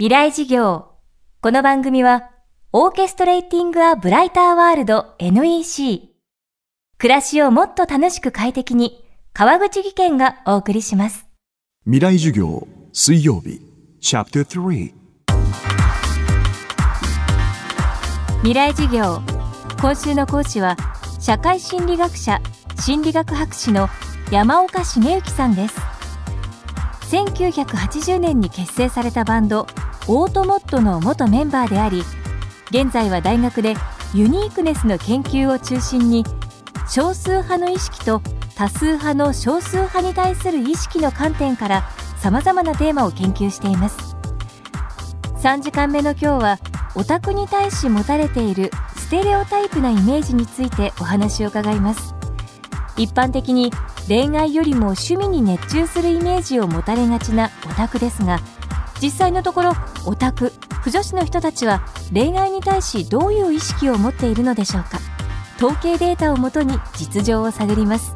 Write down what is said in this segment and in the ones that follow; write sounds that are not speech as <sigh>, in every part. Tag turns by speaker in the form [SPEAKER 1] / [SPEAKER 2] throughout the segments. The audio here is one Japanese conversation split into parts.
[SPEAKER 1] 未来事業。この番組は、オーケストレーティング・ア・ブライター・ワールド NEC。暮らしをもっと楽しく快適に、川口義賢がお送りします。
[SPEAKER 2] 未来授業水曜日チャプター3
[SPEAKER 1] 未来事業。今週の講師は、社会心理学者、心理学博士の山岡茂之さんです。1980年に結成されたバンドオートモットの元メンバーであり現在は大学でユニークネスの研究を中心に少数派の意識と多数派の少数派に対する意識の観点からさまざまなテーマを研究しています。3時間目の今日はオタクに対し持たれているステレオタイプなイメージについてお話を伺います。一般的に恋愛よりも趣味に熱中するイメージを持たれがちなオタクですが実際のところオタク不女子の人たちは恋愛に対しどういう意識を持っているのでしょうか。統計データをもとに実情を探ります。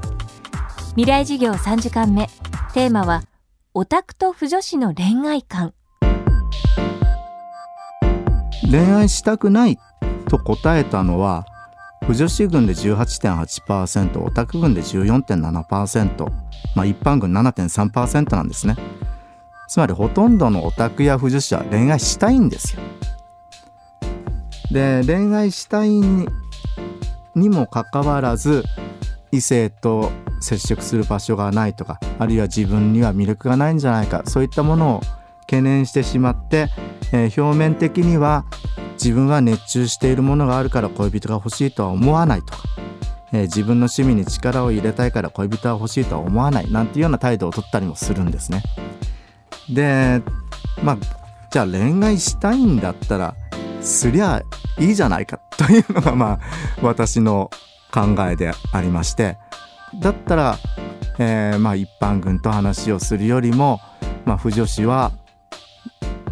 [SPEAKER 1] 未来事業3時間目。テーマはオタクと不女子の恋愛観。
[SPEAKER 3] 恋愛したくないと答えたのは不女子軍で18.8%オタク軍で14.7%、まあ、一般軍7.3%なんですね。つまりほとんどのオタクや不女子は恋愛したいんですよで恋愛したいにもかかわらず異性と接触する場所がないとかあるいは自分には魅力がないんじゃないかそういったものを懸念してしまって、えー、表面的には自分は熱中しているものがあるから恋人が欲しいとは思わないとか、えー、自分の趣味に力を入れたいから恋人は欲しいとは思わないなんていうような態度を取ったりもするんですね。でまあじゃあ恋愛したいんだったらすりゃいいじゃないか <laughs> というのがまあ私の考えでありましてだったら、えー、まあ一般軍と話をするよりも、まあ、不女子は、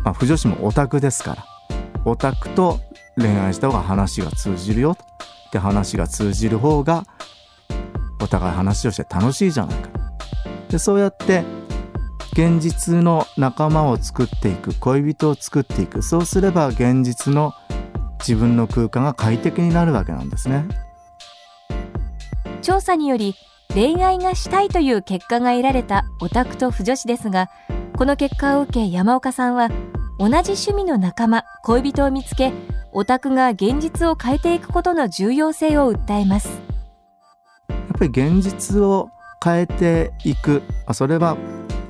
[SPEAKER 3] まあ、不女子もオタクですからオタクと恋愛した方が話が通じるよって話が通じる方がお互い話をして楽しいじゃないか。でそうやって現実の仲間を作っていく恋人を作っていく。そうすれば現実の自分の空間が快適になるわけなんですね。
[SPEAKER 1] 調査により恋愛がしたいという結果が得られたオタクと不女子ですがこの結果を受け山岡さんは同じ趣味の仲間恋人を見つけオタクが現実を変えていくことの重要性を訴えます。
[SPEAKER 3] やっぱり現実を変えていく。それは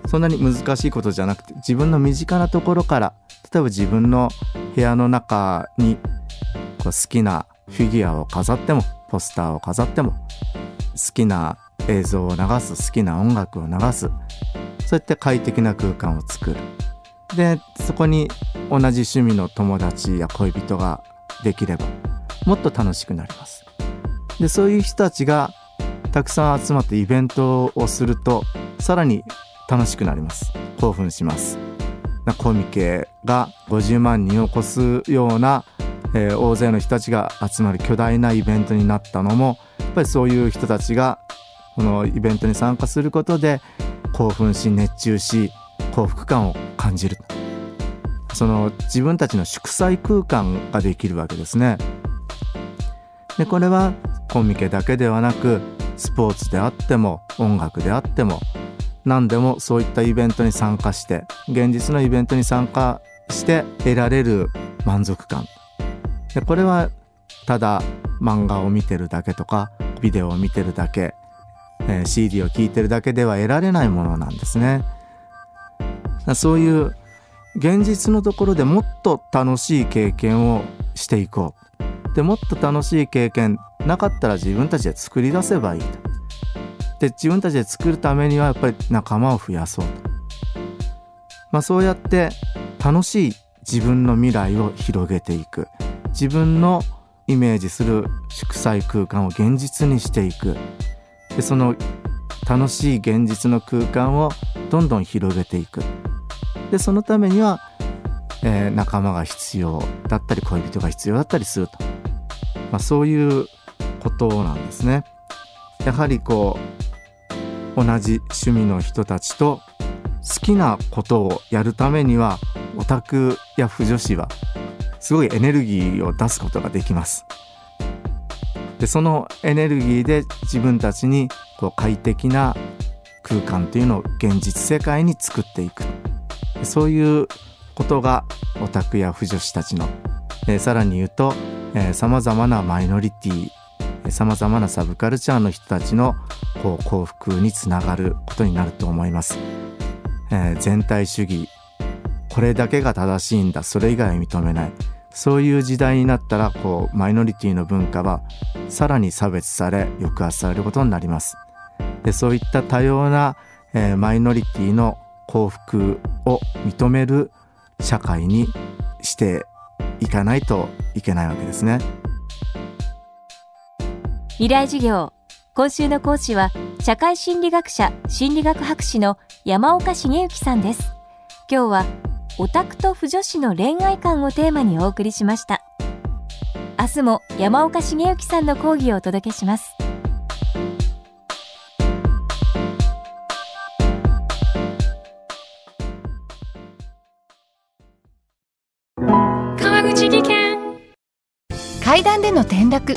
[SPEAKER 3] そんなに難しいことじゃなくて自分の身近なところから例えば自分の部屋の中にこう好きなフィギュアを飾ってもポスターを飾っても好きな映像を流す好きな音楽を流すそうやって快適な空間を作る。でそこに同じ趣味の友達や恋人ができればもっと楽しくなります。でそういう人たちがたくさん集まってイベントをするとさらに楽しくなります。興奮します。コミケが50万人を超すような、えー、大勢の人たちが集まる巨大なイベントになったのもやっぱりそういう人たちがこのイベントに参加することで興奮し熱中し幸福感を感じる。その自分たちの祝祭空間ができるわけですね。でこれはコミケだけではなくスポーツであっても音楽であっても何でもそういったイベントに参加して現実のイベントに参加して得られる満足感。でこれはただ漫画を見てるだけとかビデオを見てるだけ、えー、CD を聴いてるだけでは得られないものなんですね。そういう現実のところでもっと楽しい経験をしていこう。でもっと楽しい経験なかったら自分たちで作り出せばいいと。で自分たちで作るためにはやっぱり仲間を増やそう。と、まあ、そうやって楽しい自分の未来を広げていく。自分のイメージする祝祭空間を現実にしていく。でその楽しい現実の空間をどんどん広げていく。でそのためには、えー、仲間が必要だったり恋人が必要だったりすると、まあ、そういうことなんですね。やはりこう同じ趣味の人たちと好きなことをやるためにはオタクや腐女子はすごいエネルギーを出すことができます。でそのエネルギーで自分たちにこう快適な空間というのを現実世界に作っていく。そういうことがオタクや腐女子たちの、えー、さらに言うとさまざまなマイノリティさまざまなサブカルチャーの人たちのこう幸福につながることになると思います。えー、全体主義。これだけが正しいんだ。それ以外は認めない。そういう時代になったらこうマイノリティの文化はさらに差別され抑圧されることになります。でそういった多様な、えー、マイノリティの幸福を認める社会にしていかないといけないわけですね。
[SPEAKER 1] 未来授業今週の講師は社会心理学者心理学博士の山岡茂之さんです。今日はオタクと腐女子の恋愛観をテーマにお送りしました。明日も山岡茂之さんの講義をお届けします。
[SPEAKER 4] 川口技研。階段での転落